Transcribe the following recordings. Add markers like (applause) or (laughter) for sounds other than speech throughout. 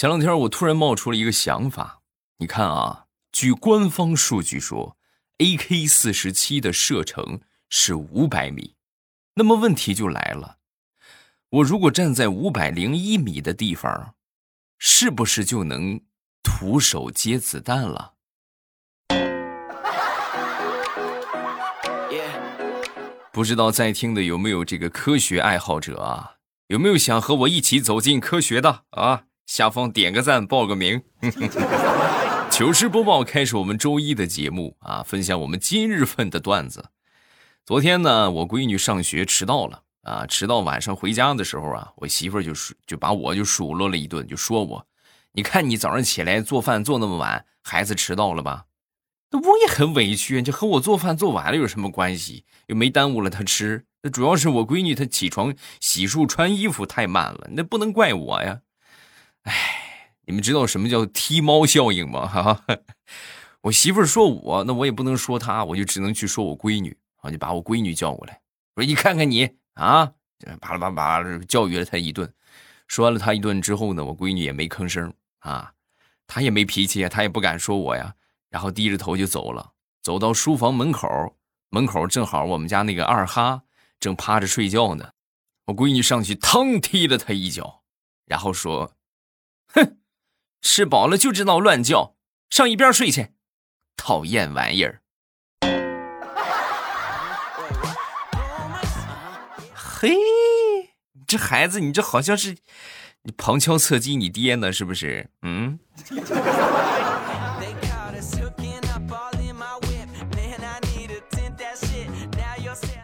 前两天我突然冒出了一个想法，你看啊，据官方数据说，AK 四十七的射程是五百米，那么问题就来了，我如果站在五百零一米的地方，是不是就能徒手接子弹了？不知道在听的有没有这个科学爱好者啊？有没有想和我一起走进科学的啊？下方点个赞，报个名。(laughs) 糗事播报开始，我们周一的节目啊，分享我们今日份的段子。昨天呢，我闺女上学迟到了啊，迟到晚上回家的时候啊，我媳妇就数就把我就数落了一顿，就说我，你看你早上起来做饭做那么晚，孩子迟到了吧？那我也很委屈，这和我做饭做晚了有什么关系？又没耽误了他吃。那主要是我闺女她起床、洗漱、穿衣服太慢了，那不能怪我呀。哎，你们知道什么叫踢猫效应吗？哈，我媳妇说我，那我也不能说她，我就只能去说我闺女啊，就把我闺女叫过来，我说你看看你啊，巴拉巴拉巴拉教育了她一顿。说了她一顿之后呢，我闺女也没吭声啊，她也没脾气，她也不敢说我呀。然后低着头就走了，走到书房门口，门口正好我们家那个二哈正趴着睡觉呢。我闺女上去腾踢了他一脚，然后说：“哼，吃饱了就知道乱叫，上一边睡去，讨厌玩意儿。”嘿，这孩子，你这好像是你旁敲侧击你爹呢，是不是？嗯。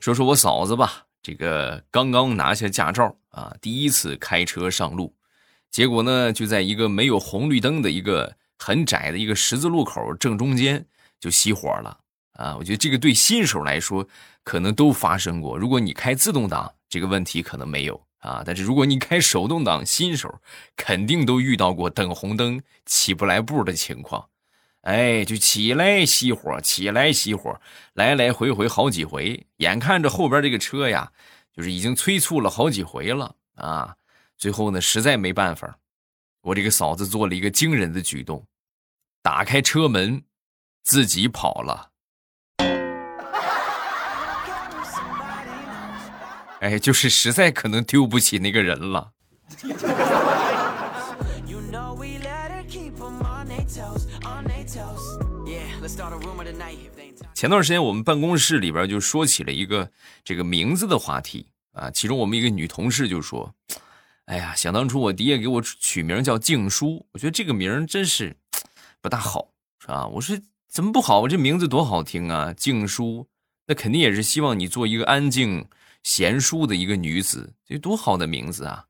说说我嫂子吧，这个刚刚拿下驾照啊，第一次开车上路，结果呢，就在一个没有红绿灯的一个很窄的一个十字路口正中间就熄火了啊！我觉得这个对新手来说可能都发生过。如果你开自动挡，这个问题可能没有啊，但是如果你开手动挡，新手肯定都遇到过等红灯起不来步的情况。哎，就起来熄火，起来熄火，来来回回好几回，眼看着后边这个车呀，就是已经催促了好几回了啊。最后呢，实在没办法，我这个嫂子做了一个惊人的举动，打开车门，自己跑了。哎，就是实在可能丢不起那个人了。前段时间我们办公室里边就说起了一个这个名字的话题啊，其中我们一个女同事就说：“哎呀，想当初我爹给我取名叫静书，我觉得这个名真是不大好，是吧？”我说：“怎么不好？我这名字多好听啊，静书，那肯定也是希望你做一个安静贤淑的一个女子，这多好的名字啊！”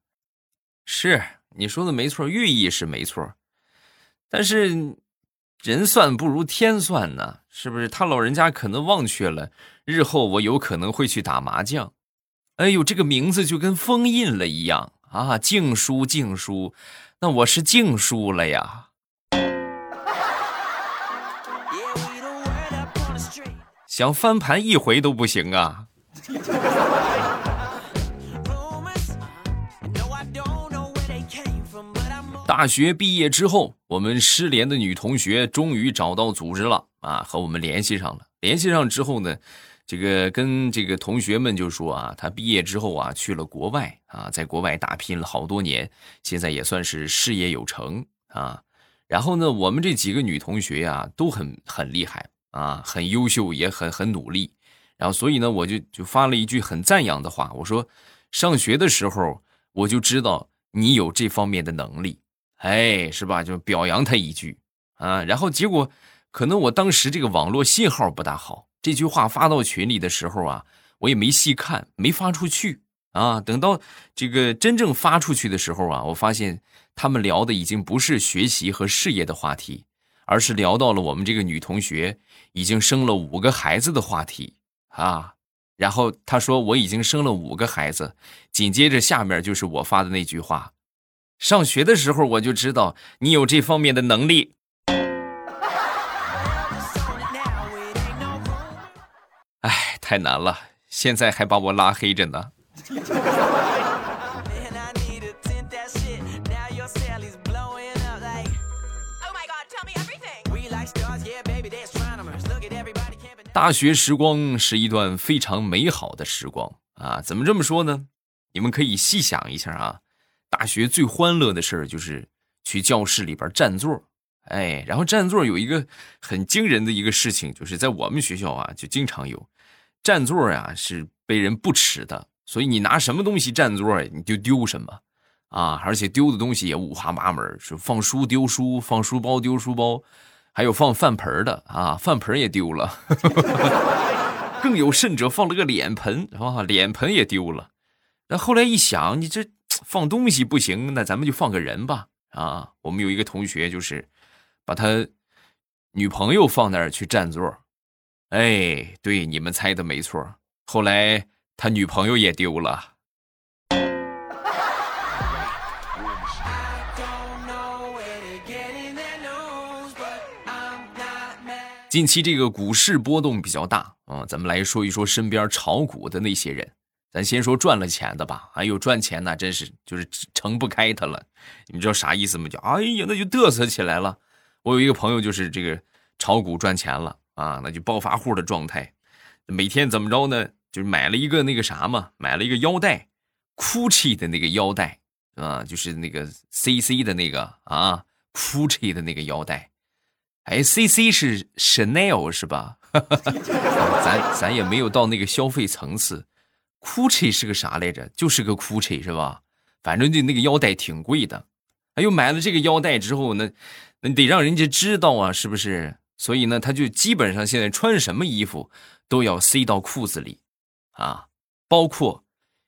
是你说的没错，寓意是没错，但是。人算不如天算呢，是不是？他老人家可能忘却了，日后我有可能会去打麻将。哎呦，这个名字就跟封印了一样啊！静书，静书，那我是静书了呀。想翻盘一回都不行啊。大学毕业之后，我们失联的女同学终于找到组织了啊，和我们联系上了。联系上之后呢，这个跟这个同学们就说啊，她毕业之后啊，去了国外啊，在国外打拼了好多年，现在也算是事业有成啊。然后呢，我们这几个女同学呀，都很很厉害啊，很优秀，也很很努力。然后所以呢，我就就发了一句很赞扬的话，我说，上学的时候我就知道你有这方面的能力。哎，是吧？就表扬他一句啊，然后结果可能我当时这个网络信号不大好，这句话发到群里的时候啊，我也没细看，没发出去啊。等到这个真正发出去的时候啊，我发现他们聊的已经不是学习和事业的话题，而是聊到了我们这个女同学已经生了五个孩子的话题啊。然后他说我已经生了五个孩子，紧接着下面就是我发的那句话。上学的时候我就知道你有这方面的能力。哎，太难了，现在还把我拉黑着呢。大学时光是一段非常美好的时光啊！怎么这么说呢？你们可以细想一下啊，大学最欢乐的事儿就是去教室里边占座，哎，然后占座有一个很惊人的一个事情，就是在我们学校啊，就经常有占座呀，是被人不耻的，所以你拿什么东西占座，你就丢什么啊，而且丢的东西也五花八门，是放书丢书，放书包丢书包。还有放饭盆的啊，饭盆也丢了，(laughs) 更有甚者放了个脸盆啊，脸盆也丢了。那后来一想，你这放东西不行，那咱们就放个人吧啊。我们有一个同学就是把他女朋友放那儿去占座，哎，对，你们猜的没错。后来他女朋友也丢了。近期这个股市波动比较大啊，咱们来说一说身边炒股的那些人。咱先说赚了钱的吧。哎呦，赚钱那真是就是撑不开他了。你知道啥意思吗？就哎呀，那就嘚瑟起来了。我有一个朋友就是这个炒股赚钱了啊，那就暴发户的状态。每天怎么着呢？就是买了一个那个啥嘛，买了一个腰带，GUCCI 的那个腰带啊，就是那个 CC 的那个啊，GUCCI 的那个腰带。哎，C C 是 Chanel 是吧？(laughs) 咱咱也没有到那个消费层次。Gucci 是个啥来着？就是个 Gucci 是吧？反正就那个腰带挺贵的。哎呦，买了这个腰带之后呢，那得让人家知道啊，是不是？所以呢，他就基本上现在穿什么衣服都要塞到裤子里啊，包括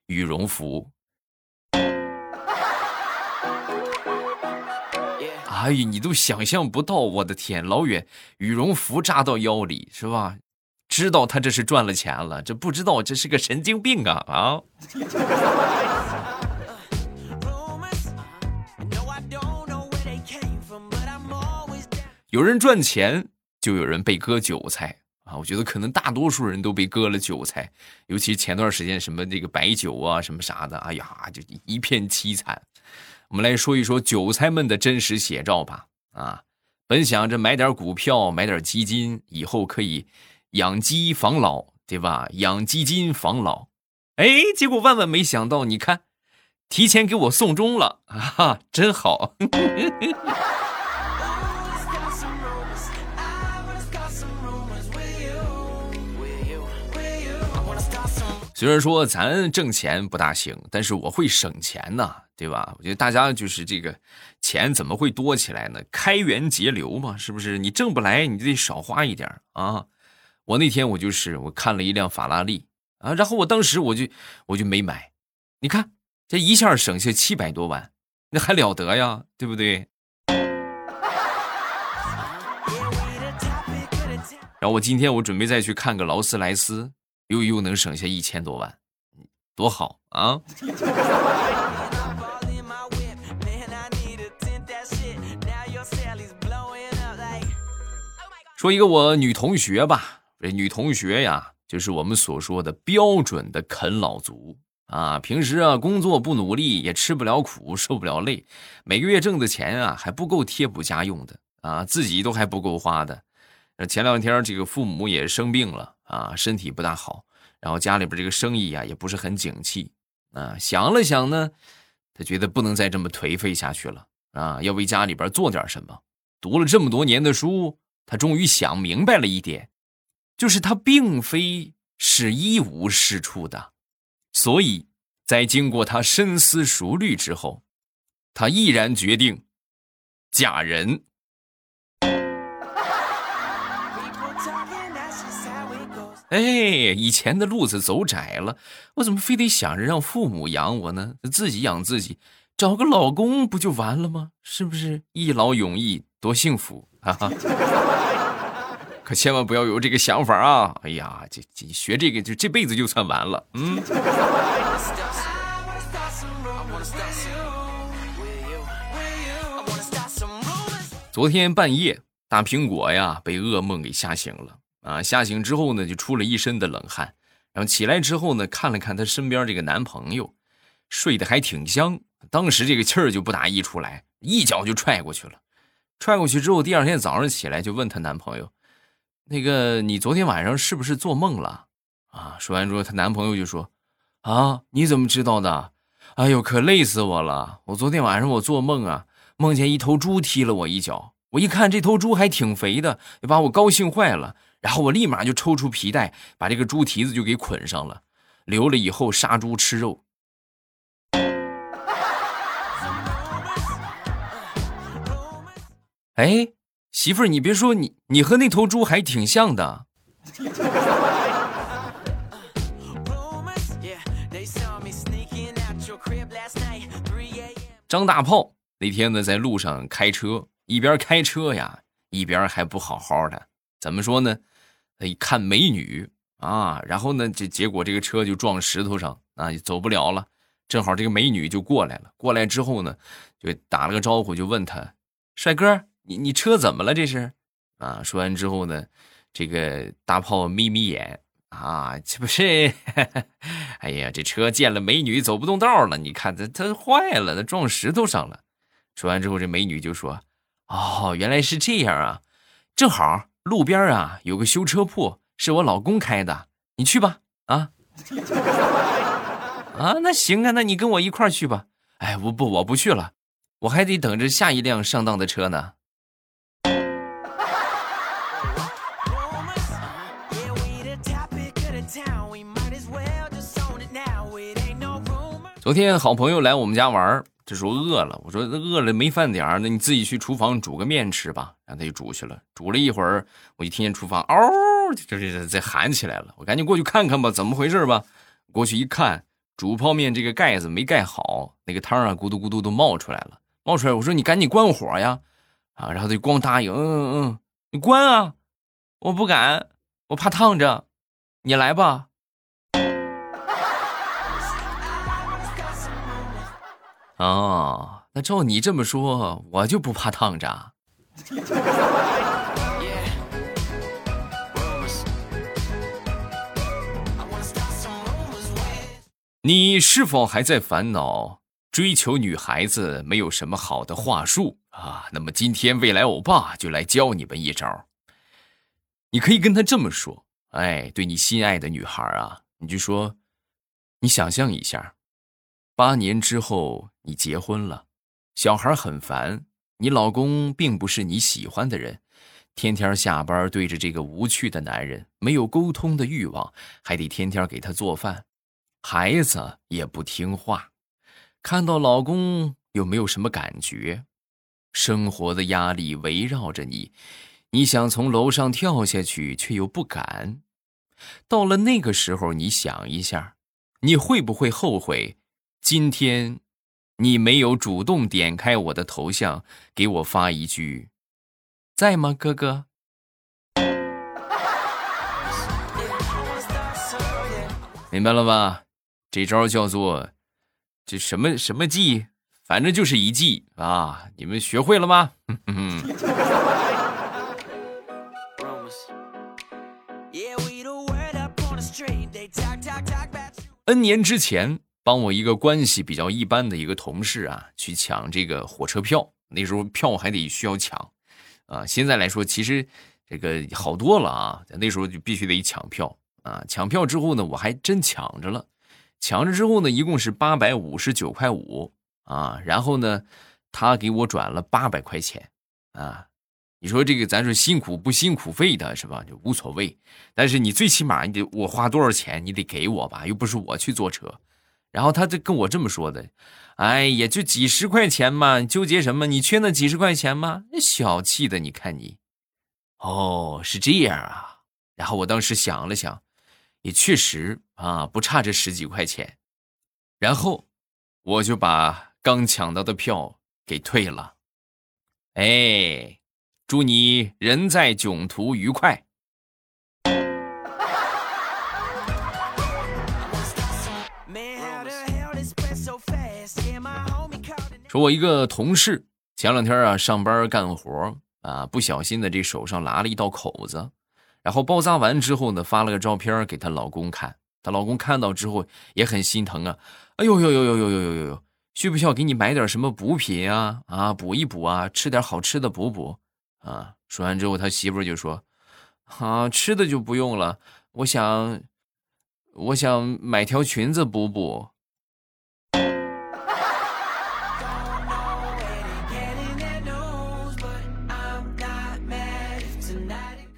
羽绒服。哎呀，你都想象不到，我的天，老远羽绒服扎到腰里是吧？知道他这是赚了钱了，这不知道这是个神经病啊啊！有人赚钱，就有人被割韭菜啊！我觉得可能大多数人都被割了韭菜，尤其前段时间什么这个白酒啊什么啥的，哎呀，就一片凄惨。我们来说一说韭菜们的真实写照吧。啊，本想着买点股票，买点基金，以后可以养鸡防老，对吧？养基金防老，哎，结果万万没想到，你看，提前给我送终了啊，真好。(laughs) 虽然说咱挣钱不大行，但是我会省钱呐，对吧？我觉得大家就是这个钱怎么会多起来呢？开源节流嘛，是不是？你挣不来，你就得少花一点啊。我那天我就是我看了一辆法拉利啊，然后我当时我就我就没买。你看这一下省下七百多万，那还了得呀，对不对？(laughs) 然后我今天我准备再去看个劳斯莱斯。又又能省下一千多万，多好啊！说一个我女同学吧，这女同学呀，就是我们所说的标准的啃老族啊。平时啊，工作不努力，也吃不了苦，受不了累，每个月挣的钱啊，还不够贴补家用的啊，自己都还不够花的。前两天这个父母也生病了啊，身体不大好，然后家里边这个生意呀也不是很景气啊。想了想呢，他觉得不能再这么颓废下去了啊，要为家里边做点什么。读了这么多年的书，他终于想明白了一点，就是他并非是一无是处的。所以在经过他深思熟虑之后，他毅然决定嫁人。哎，以前的路子走窄了，我怎么非得想着让父母养我呢？自己养自己，找个老公不就完了吗？是不是一劳永逸，多幸福啊！(laughs) 可千万不要有这个想法啊！哎呀，这这学这个就这辈子就算完了。嗯。昨天半夜，大苹果呀被噩梦给吓醒了。啊！吓醒之后呢，就出了一身的冷汗。然后起来之后呢，看了看她身边这个男朋友，睡得还挺香。当时这个气儿就不打一处来，一脚就踹过去了。踹过去之后，第二天早上起来就问她男朋友：“那个你昨天晚上是不是做梦了？啊，说完之后，她男朋友就说：“啊，你怎么知道的？哎呦，可累死我了！我昨天晚上我做梦啊，梦见一头猪踢了我一脚，我一看这头猪还挺肥的，把我高兴坏了。然后我立马就抽出皮带，把这个猪蹄子就给捆上了，留了以后杀猪吃肉。”哎，媳妇儿，你别说，你你和那头猪还挺像的。张大炮那天呢，在路上开车，一边开车呀，一边还不好好的，怎么说呢？他一看美女啊，然后呢，这结果这个车就撞石头上啊，走不了了。正好这个美女就过来了，过来之后呢，就打了个招呼，就问他：“帅哥，你你车怎么了？这是？”啊，说完之后呢，这个大炮眯眯眼。啊，这不是，(laughs) 哎呀，这车见了美女走不动道了。你看，它它坏了，它撞石头上了。说完之后，这美女就说：“哦，原来是这样啊，正好路边啊有个修车铺，是我老公开的，你去吧。”啊，(laughs) 啊，那行啊，那你跟我一块去吧。哎，我不，我不去了，我还得等着下一辆上当的车呢。昨天好朋友来我们家玩，这时候饿了，我说饿了没饭点那你自己去厨房煮个面吃吧。然后他就煮去了，煮了一会儿，我就听见厨房嗷，就是在喊起来了。我赶紧过去看看吧，怎么回事吧？过去一看，煮泡面这个盖子没盖好，那个汤啊咕嘟咕嘟都冒出来了，冒出来。我说你赶紧关火呀，啊，然后他就光答应，嗯嗯嗯，你关啊，我不敢，我怕烫着，你来吧。哦，那照你这么说，我就不怕烫着。(laughs) 你是否还在烦恼追求女孩子没有什么好的话术啊？那么今天未来欧巴就来教你们一招。你可以跟他这么说：哎，对你心爱的女孩啊，你就说，你想象一下。八年之后，你结婚了，小孩很烦，你老公并不是你喜欢的人，天天下班对着这个无趣的男人，没有沟通的欲望，还得天天给他做饭，孩子也不听话，看到老公有没有什么感觉？生活的压力围绕着你，你想从楼上跳下去，却又不敢。到了那个时候，你想一下，你会不会后悔？今天，你没有主动点开我的头像，给我发一句“在吗，哥哥”？明白了吧？这招叫做这什么什么计？反正就是一计啊！你们学会了吗？(laughs) (laughs) N 年之前。帮我一个关系比较一般的一个同事啊，去抢这个火车票。那时候票还得需要抢，啊，现在来说其实这个好多了啊。那时候就必须得抢票啊。抢票之后呢，我还真抢着了。抢着之后呢，一共是八百五十九块五啊。然后呢，他给我转了八百块钱啊。你说这个咱说辛苦不辛苦费的是吧？就无所谓。但是你最起码你得我花多少钱，你得给我吧，又不是我去坐车。然后他就跟我这么说的：“哎呀，就几十块钱嘛，纠结什么？你缺那几十块钱吗？小气的，你看你。”哦，是这样啊。然后我当时想了想，也确实啊，不差这十几块钱。然后我就把刚抢到的票给退了。哎，祝你人在囧途愉快。说，我一个同事前两天啊上班干活啊，不小心的这手上拉了一道口子，然后包扎完之后呢，发了个照片给她老公看。她老公看到之后也很心疼啊，哎呦呦呦呦呦呦呦呦，需不需要给你买点什么补品啊？啊，补一补啊，吃点好吃的补补啊。说完之后，他媳妇就说：“啊，吃的就不用了，我想，我想买条裙子补补。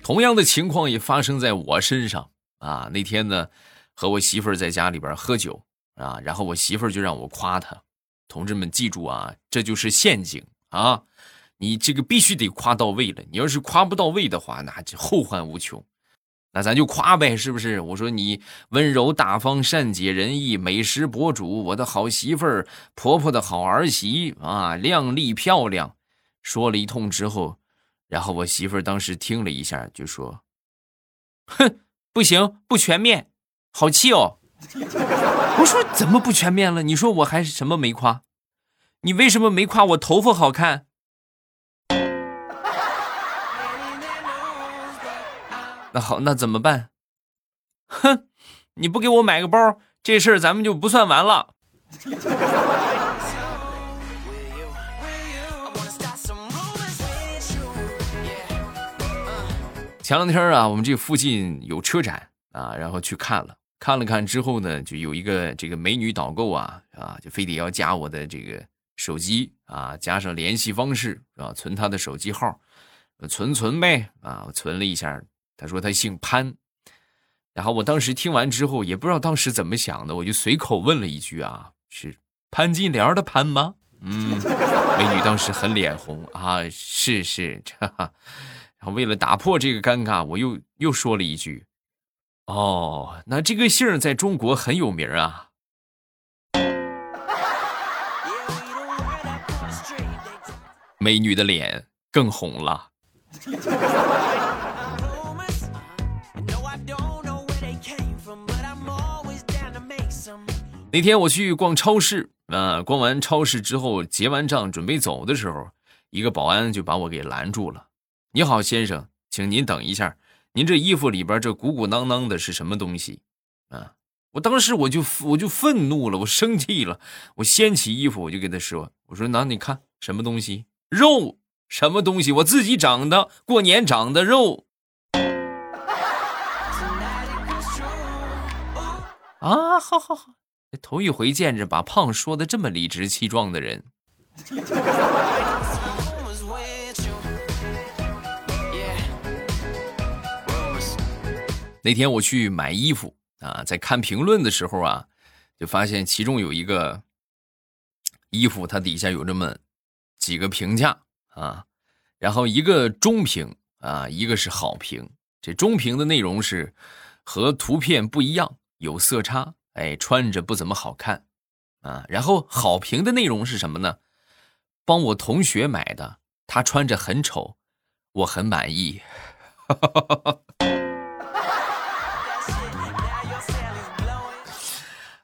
同样的情况也发生在我身上啊！那天呢，和我媳妇儿在家里边喝酒啊，然后我媳妇儿就让我夸她。同志们记住啊，这就是陷阱啊！你这个必须得夸到位了，你要是夸不到位的话，那就后患无穷。那咱就夸呗，是不是？我说你温柔大方、善解人意、美食博主，我的好媳妇儿、婆婆的好儿媳啊，靓丽漂亮。说了一通之后。然后我媳妇儿当时听了一下，就说：“哼，不行，不全面，好气哦。(laughs) ”我说：“怎么不全面了？你说我还是什么没夸？你为什么没夸我头发好看？”那好，那怎么办？哼，你不给我买个包，这事儿咱们就不算完了。前两天啊，我们这附近有车展啊，然后去看了，看了看之后呢，就有一个这个美女导购啊啊，就非得要加我的这个手机啊，加上联系方式啊，存她的手机号，存存呗啊，我存了一下，他说他姓潘，然后我当时听完之后，也不知道当时怎么想的，我就随口问了一句啊，是潘金莲的潘吗？嗯，美女当时很脸红啊，是是，哈哈。然后为了打破这个尴尬，我又又说了一句：“哦，那这个姓在中国很有名啊。”美女的脸更红了。那天我去逛超市啊，逛完超市之后结完账准备走的时候，一个保安就把我给拦住了。你好，先生，请您等一下。您这衣服里边这鼓鼓囊囊的是什么东西？啊！我当时我就我就愤怒了，我生气了，我掀起衣服我就跟他说：“我说，那你看什么东西？肉？什么东西？我自己长的，过年长的肉。”啊，好好好，头一回见着把胖说的这么理直气壮的人。那天我去买衣服啊，在看评论的时候啊，就发现其中有一个衣服，它底下有这么几个评价啊，然后一个中评啊，一个是好评。这中评的内容是和图片不一样，有色差，哎，穿着不怎么好看啊。然后好评的内容是什么呢？帮我同学买的，他穿着很丑，我很满意。(laughs)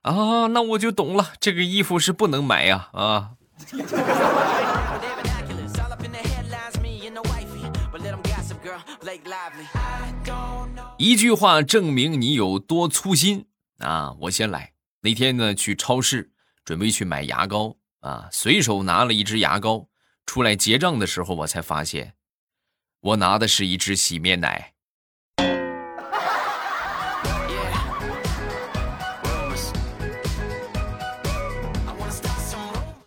啊，那我就懂了，这个衣服是不能买呀！啊，一句话证明你有多粗心啊！我先来。那天呢，去超市准备去买牙膏啊，随手拿了一支牙膏，出来结账的时候，我才发现，我拿的是一支洗面奶。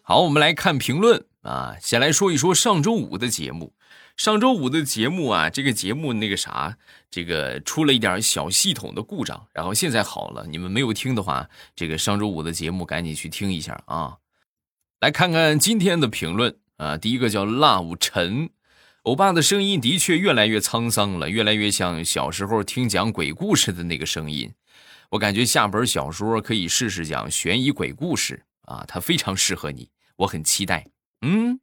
好，我们来看评论啊。先来说一说上周五的节目。上周五的节目啊，这个节目那个啥，这个出了一点小系统的故障，然后现在好了。你们没有听的话，这个上周五的节目赶紧去听一下啊。来看看今天的评论啊。第一个叫 Love 陈，欧巴的声音的确越来越沧桑了，越来越像小时候听讲鬼故事的那个声音。我感觉下本小说可以试试讲悬疑鬼故事啊，它非常适合你。我很期待，嗯，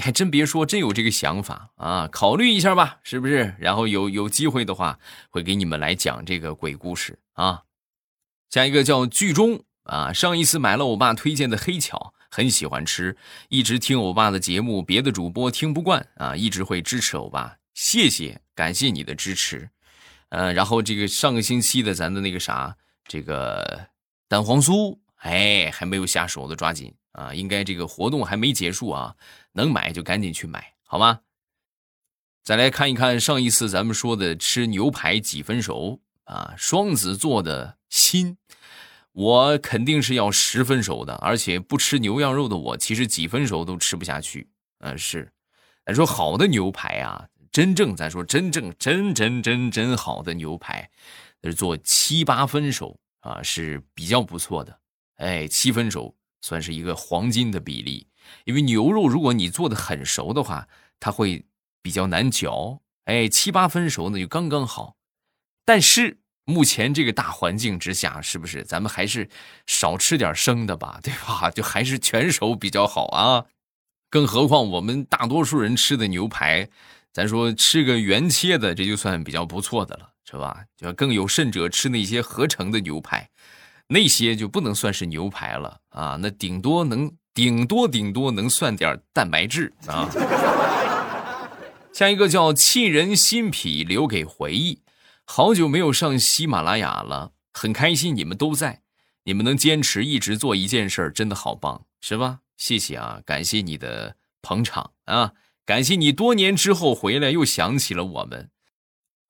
还真别说，真有这个想法啊，考虑一下吧，是不是？然后有有机会的话，会给你们来讲这个鬼故事啊。下一个叫剧中啊，上一次买了我爸推荐的黑巧，很喜欢吃，一直听我爸的节目，别的主播听不惯啊，一直会支持我爸，谢谢，感谢你的支持。呃，然后这个上个星期的咱的那个啥，这个蛋黄酥，哎，还没有下手的，抓紧。啊，应该这个活动还没结束啊，能买就赶紧去买，好吗？再来看一看上一次咱们说的吃牛排几分熟啊？双子座的心，我肯定是要十分熟的，而且不吃牛羊肉的我，其实几分熟都吃不下去。嗯，是，咱说好的牛排啊，真正咱说真正真真真真好的牛排，做七八分熟啊，是比较不错的。哎，七分熟算是一个黄金的比例，因为牛肉如果你做的很熟的话，它会。比较难嚼，哎，七八分熟呢就刚刚好。但是目前这个大环境之下，是不是咱们还是少吃点生的吧，对吧？就还是全熟比较好啊。更何况我们大多数人吃的牛排，咱说吃个原切的，这就算比较不错的了，是吧？就更有甚者吃那些合成的牛排，那些就不能算是牛排了啊，那顶多能顶多顶多能算点蛋白质啊。下一个叫“沁人心脾，留给回忆”。好久没有上喜马拉雅了，很开心你们都在。你们能坚持一直做一件事，真的好棒，是吧？谢谢啊，感谢你的捧场啊，感谢你多年之后回来又想起了我们。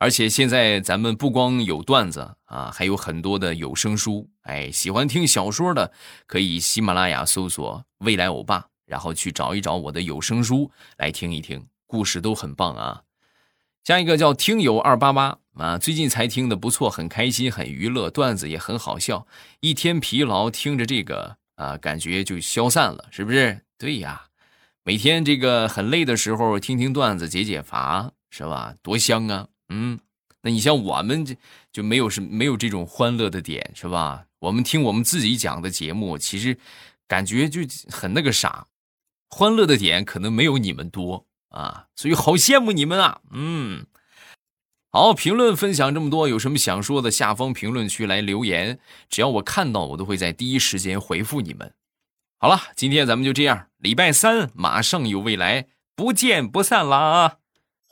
而且现在咱们不光有段子啊，还有很多的有声书。哎，喜欢听小说的可以喜马拉雅搜索“未来欧巴”，然后去找一找我的有声书来听一听。故事都很棒啊！下一个叫听友二八八啊，最近才听的不错，很开心，很娱乐，段子也很好笑。一天疲劳听着这个啊，感觉就消散了，是不是？对呀，每天这个很累的时候听听段子解解乏，是吧？多香啊！嗯，那你像我们这就没有什没有这种欢乐的点，是吧？我们听我们自己讲的节目，其实感觉就很那个啥，欢乐的点可能没有你们多。啊，所以好羡慕你们啊！嗯，好，评论分享这么多，有什么想说的，下方评论区来留言，只要我看到，我都会在第一时间回复你们。好了，今天咱们就这样，礼拜三马上有未来，不见不散啦！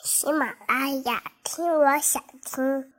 喜马拉雅听，我想听。